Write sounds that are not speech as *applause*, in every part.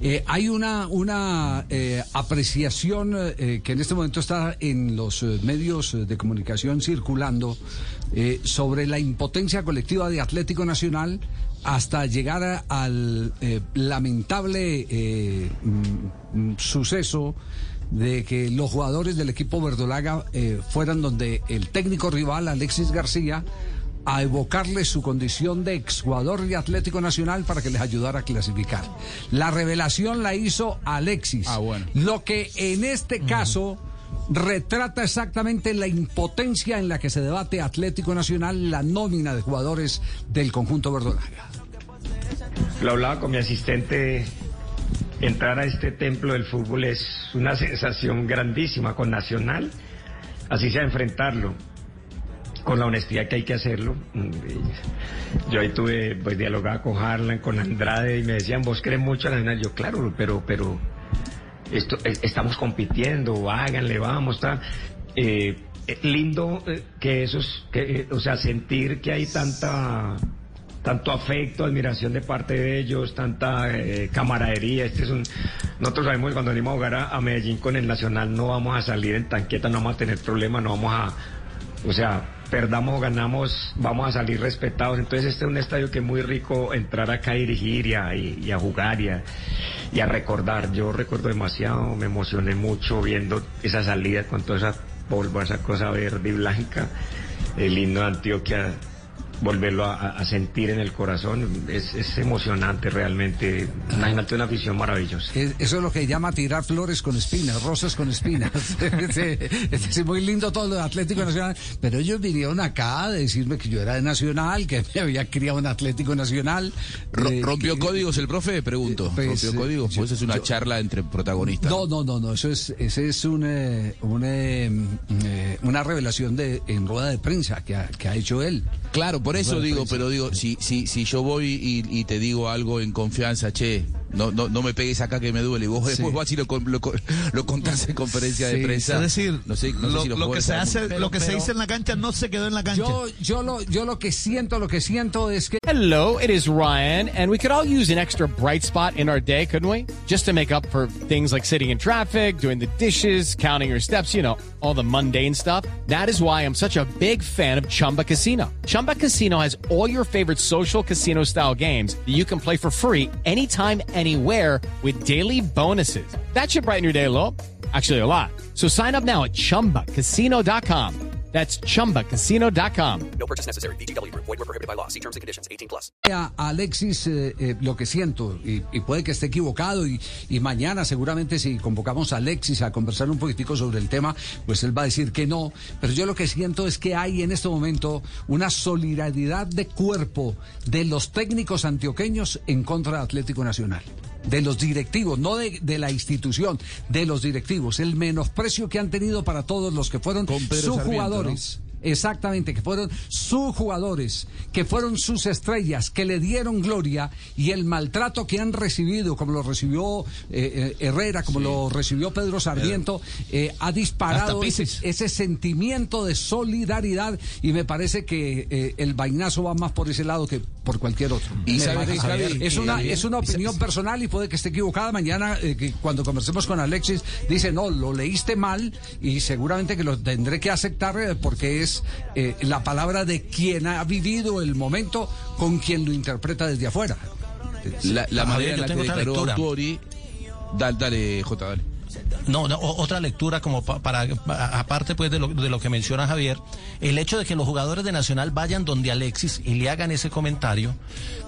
Eh, hay una, una eh, apreciación eh, que en este momento está en los medios de comunicación circulando sobre la impotencia colectiva de Atlético Nacional hasta llegar al lamentable mm, mm, suceso de que los jugadores del equipo verdolaga fueran donde el técnico rival Alexis García a evocarle su condición de exjugador de Atlético Nacional para que les ayudara a clasificar. La revelación la hizo Alexis. Ah, bueno. Lo que en este caso retrata exactamente la impotencia en la que se debate Atlético Nacional, la nómina de jugadores del conjunto verdolaga. Lo hablaba con mi asistente. Entrar a este templo del fútbol es una sensación grandísima con Nacional. Así sea enfrentarlo con la honestidad que hay que hacerlo. Mm, Yo ahí tuve, pues dialogaba con Harlan, con Andrade y me decían, vos crees mucho a Nacional. Yo, claro, pero, pero esto, eh, estamos compitiendo, háganle, vamos, tal. Eh, eh, lindo eh, que eh, o sea, sentir que hay tanta tanto afecto, admiración de parte de ellos, tanta camaradería. Este es un, nosotros sabemos que cuando venimos a jugar a, a Medellín con el Nacional no vamos a salir en tanqueta, no vamos a tener problemas, no vamos a, o sea, perdamos o ganamos, vamos a salir respetados. Entonces este es un estadio que es muy rico entrar acá a dirigir y a, y- a jugar y a, y a recordar. Yo recuerdo demasiado, me emocioné mucho viendo esa salida con toda esa polvo, esa cosa verde y blanca, el himno de Antioquia volverlo a, sentir en el corazón es, es emocionante realmente. Imagínate una afición maravillosa. Es- Eso es lo que llama tirar flores con espinas, rosas con espinas. *laughs* *laughs* Es es muy lindo todo lo de Atlético Nacional, pero ellos vinieron acá a decirme que yo era de Nacional, que me había criado en Atlético Nacional. Eh, ¿Rompió que- códigos el profe? Pregunto. Pues, ¿Rompió eh, códigos? yo- Pues es una yo- charla entre protagonistas. No, no, no, no, eso es, ese es un, eh, un, eh, mm, eh, una revelación de, en rueda de prensa que ha, que ha hecho él. Claro, por eso Bueno, digo, pero digo, si, si, si yo voy y, y te digo algo en confianza, che, no, no, no me pegues acá que me duele, y vos después vas y lo, lo, lo contás en conferencia Sí, de prensa. Es decir, no sé, no sé si lo que se hace, mucho. lo que se dice en la cancha no se quedó en la cancha. Yo, yo, lo, yo lo que siento, lo que siento es que Hello, it is Ryan, and we could all use an extra bright spot in our day, couldn't we? Just to make up for things like sitting in traffic, doing the dishes, counting your steps, you know, all the mundane stuff. That is why I'm such a big fan of Chumba Casino. Chumba Casino has all your favorite social casino style games that you can play for free anytime, anytime, anywhere with daily bonuses. That should brighten your day a little. Actually, a lot. So sign up now at chumbacasino.com. That's chumbacasino.com. a Alexis eh, eh, lo que siento, y, y puede que esté equivocado, y, y mañana seguramente si convocamos a Alexis a conversar un poquitico sobre el tema, pues él va a decir que no, pero yo lo que siento es que hay en este momento una solidaridad de cuerpo de los técnicos antioqueños en contra de Atlético Nacional. De los directivos, no de, de la institución, de los directivos. El menosprecio que han tenido para todos los que fueron sus Sarmiento, jugadores. Exactamente, que fueron sus jugadores, que fueron sus estrellas, que le dieron gloria y el maltrato que han recibido, como lo recibió eh, eh, Herrera, como lo recibió Pedro Sarmiento, eh, ha disparado ese, sentimiento de solidaridad y me parece que eh, el vainazo va más por ese lado que por cualquier otro. Y sabe que, es una es una opinión personal y puede que esté equivocada. Mañana eh, que cuando conversemos con Alexis dice no lo leíste mal y seguramente que lo tendré que aceptar porque es eh, la palabra de quien ha vivido el momento con quien lo interpreta desde afuera. La, la manera en la que declaró. Tuori. Dale, dale, J, dale. No, no, otra lectura como pa- para, a- aparte pues de lo, de lo que menciona Javier, el hecho de que los jugadores de Nacional vayan donde Alexis y le hagan ese comentario,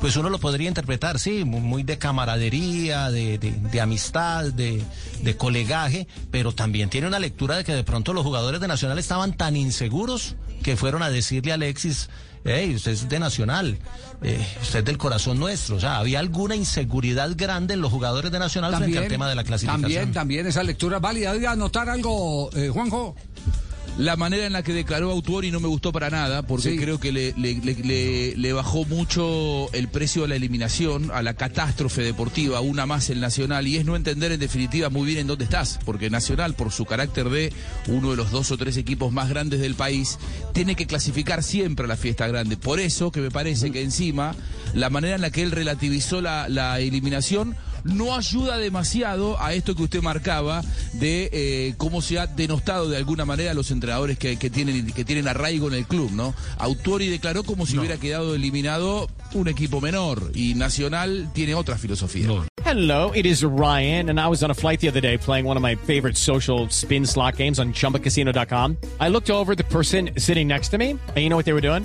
pues uno lo podría interpretar, sí, mu- muy de camaradería, de, de- de amistad, de, de colegaje, pero también tiene una lectura de que de pronto los jugadores de Nacional estaban tan inseguros que fueron a decirle a Alexis, hey, usted es de Nacional, eh, usted es del corazón nuestro. O sea, había alguna inseguridad grande en los jugadores de Nacional frente al tema de la clasificación. También, también esa lectura válida. Oiga, anotar algo, eh, Juanjo. La manera en la que declaró Autuori no me gustó para nada, porque Sí. creo que le, le- le- le bajó mucho el precio a la eliminación, a la catástrofe deportiva, una más el Nacional, y es no entender en definitiva muy bien en dónde estás, porque Nacional, por su carácter de uno de los dos o tres equipos más grandes del país, tiene que clasificar siempre a la fiesta grande. Por eso que me parece que encima la manera en la que él relativizó la, la eliminación no ayuda demasiado a esto que usted marcaba de eh, cómo se ha denostado de alguna manera a los entrenadores que, que tienen que tienen arraigo en el club, ¿no? Autori declaró como si hubiera quedado eliminado un equipo menor y Nacional tiene otra filosofía. Hello, it is Ryan, and I was on a flight the other day playing one of my favorite social spin slot games on chumbacasino.com. I looked over the person sitting next to me, and you know what they were doing?